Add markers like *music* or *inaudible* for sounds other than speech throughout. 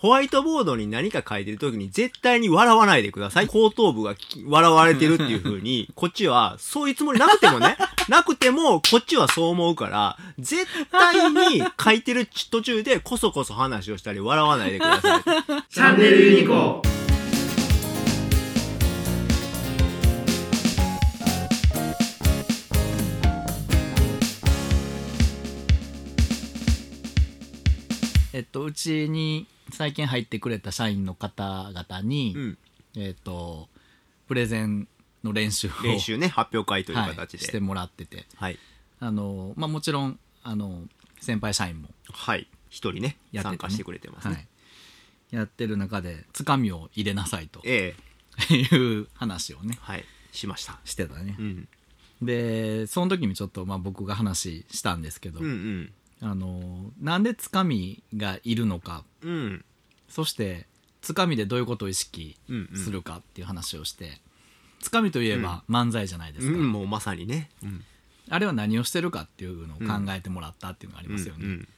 ホワイトボードに何か書いてる時に絶対に笑わないでください。後頭部がき笑われてるっていう風に、*laughs* こっちはそういうつもりなくてもね、*laughs* なくてもこっちはそう思うから、絶対に書いてる途中でこそこそ話をしたり笑わないでください。チャンネルユニコえっとうちに最近入ってくれた社員の方々に、うん。えっとプレゼンの練習を練習ね、発表会というはい形で。してもらっててはい。あの、まあ、もちろんあの先輩社員もはい。一人ね、やっててね参加してくれてますね。はい、やってる中でつかみを入れなさいとええいう話をねはい。しました。してたねう、ん。でその時にちょっとまあ僕が話したんですけど、うんうん。あのなんでつかみがいるのか。うん。そしてつかみでどういうことを意識うんうん。するかっていう話をして、つかみといえば漫才じゃないですか、うん、もうまさにね。うん。あれは何をしてるかっていうのを考えてもらったっていうのがありますよね、うん。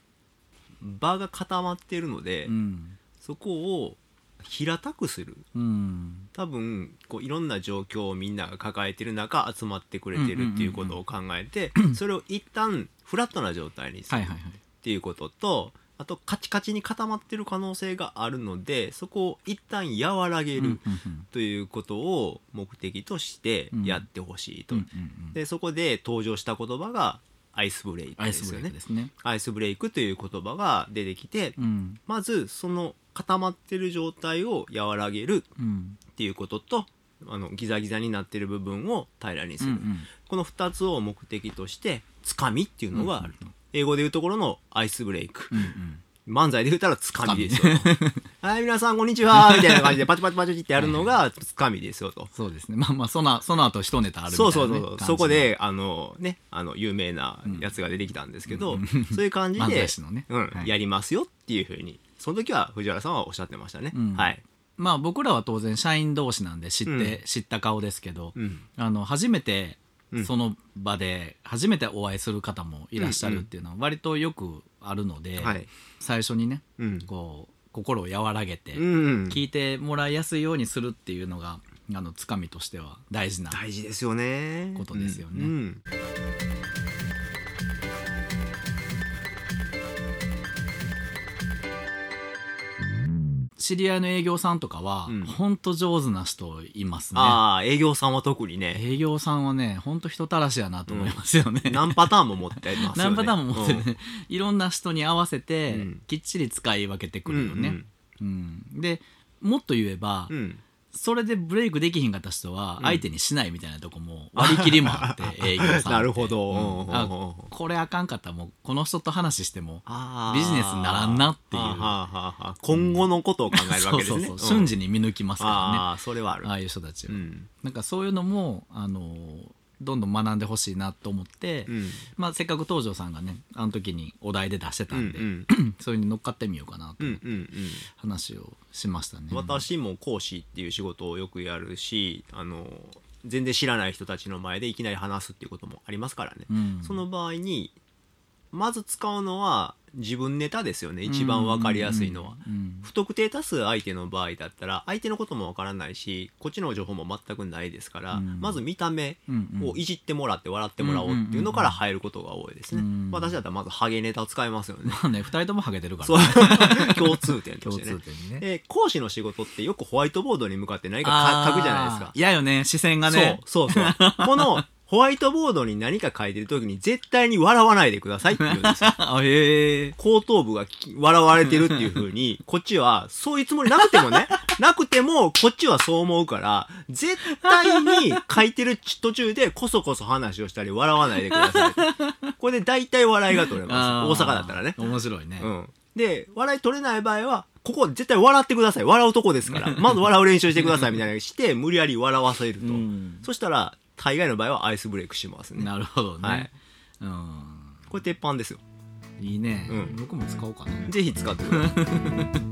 うん。場が固まっているので、うん。そこを平たくする。うん。多分こういろんな状況をみんなが抱えてる中集まってくれてるっていうことを考えて、*clears throat* それを一旦フラットな状態にするっていうことと、あとカチカチに固まってる可能性があるのでそこを一旦和らげるということを目的としてやってほしいと、でそこで登場した言葉がアイスブレイクですよね。アイスブレイクという言葉が出てきて、うん。まずその固まってる状態を和らげるうん。っていうこととあのギザギザになってる部分を平らにする、うんうん。この2つを目的としてつかみっていうのがあると、英語で言うところのアイスブレイク、うんうん。漫才で言ったらつかみですよと。*laughs* はい皆さんこんにちはみたいな感じでパチパチパチってやるのが *laughs* つかみですよと。そうですね。まあまあそのその後一ネタあるみたそいうな、ね、そうそう、感じそこであのねあの有名なやつが出てきたんですけど、そういう感じ漫でね。うんはい。やりますよっていうふうにその時は藤原さんはおっしゃってましたね、うん。はい、まあ僕らは当然社員同士なんで知って、うん。知った顔ですけど、うん。あの初めてうん。その場で初めてお会いする方もいらっしゃるっていうのは割とよくあるので、はい。最初にねうん。こう心を和らげてうん聞いてもらいやすいようにするっていうのがあのつかみとしては大事な大事ですよね。ことですよね知り合いの営業さんとかは、うん。ほんと上手な人いますね。ああ営業さんは特にね。営業さんはねほんと人たらしやなと思いますよね、何パターンも持ってますよね。何パターンも持ってうん。ね、いろんな人に合わせて、うん。きっちり使い分けてくるよね、うん。うん。でもっと言えば、うんそれでブレイクできひんかった人は相手にしないみたいなとこも割り切りもあって、*laughs* 営業さんって。なるほど。うん。あこれあかんかったらもうこの人と話してもビジネスにならんなっていう。今後のことを考えるわけですね。そうそうそう、うん瞬時に見抜きますからね。ああそれはある。ああいう人たちは、うん。なんかそういうのもあのどんどん学んでほしいなと思って、うん。まあ、せっかく東條さんがねあの時にお題で出してたうんんで、うん *clears throat* それに乗っかってみようかなとうんうんうん。話をしましたね。私も講師っていう仕事をよくやるしあの全然知らない人たちの前でいきなり話すっていうこともありますからね、うん。その場合にまず使うのは自分ネタですよね。一番わかりやすいのは、うんうん不特定多数相手の場合だったら相手のこともわからないしこっちの情報も全くないですから、うん。まず見た目をいじってもらって笑ってもらおうっていうのから入ることが多いですね、うん私だったらまずハゲネタを使いますよね。まあね2人ともハゲてるから。ね *laughs* 共通点と共してね。通点にね。で講師の仕事ってよくホワイトボードに向かって何かか書くじゃないですか。嫌よね視線がね。そうそうそう。このホワイトボードに何か書いてる時に絶対に笑わないでくださいって言うんですよ *laughs* あへえ後頭部がき笑われてるっていう風に *laughs* こっちはそういうつもりなくてもね *laughs* なくてもこっちはそう思うから絶対に書いてる途中でこそこそ話をしたり笑わないでくださいこれで大体笑いが取れます大阪だったらね面白いね、うん。で、笑い取れない場合は、ここ絶対笑ってください。笑うとこですから。まず笑う練習してくださいみたいなして、無理やり笑わせると。うんそしたら、大概の場合はアイスブレイクしますね。なるほどね、はいうんこれ鉄板ですよ。いいね、うん僕も使おうかなぜひ使ってください。*laughs*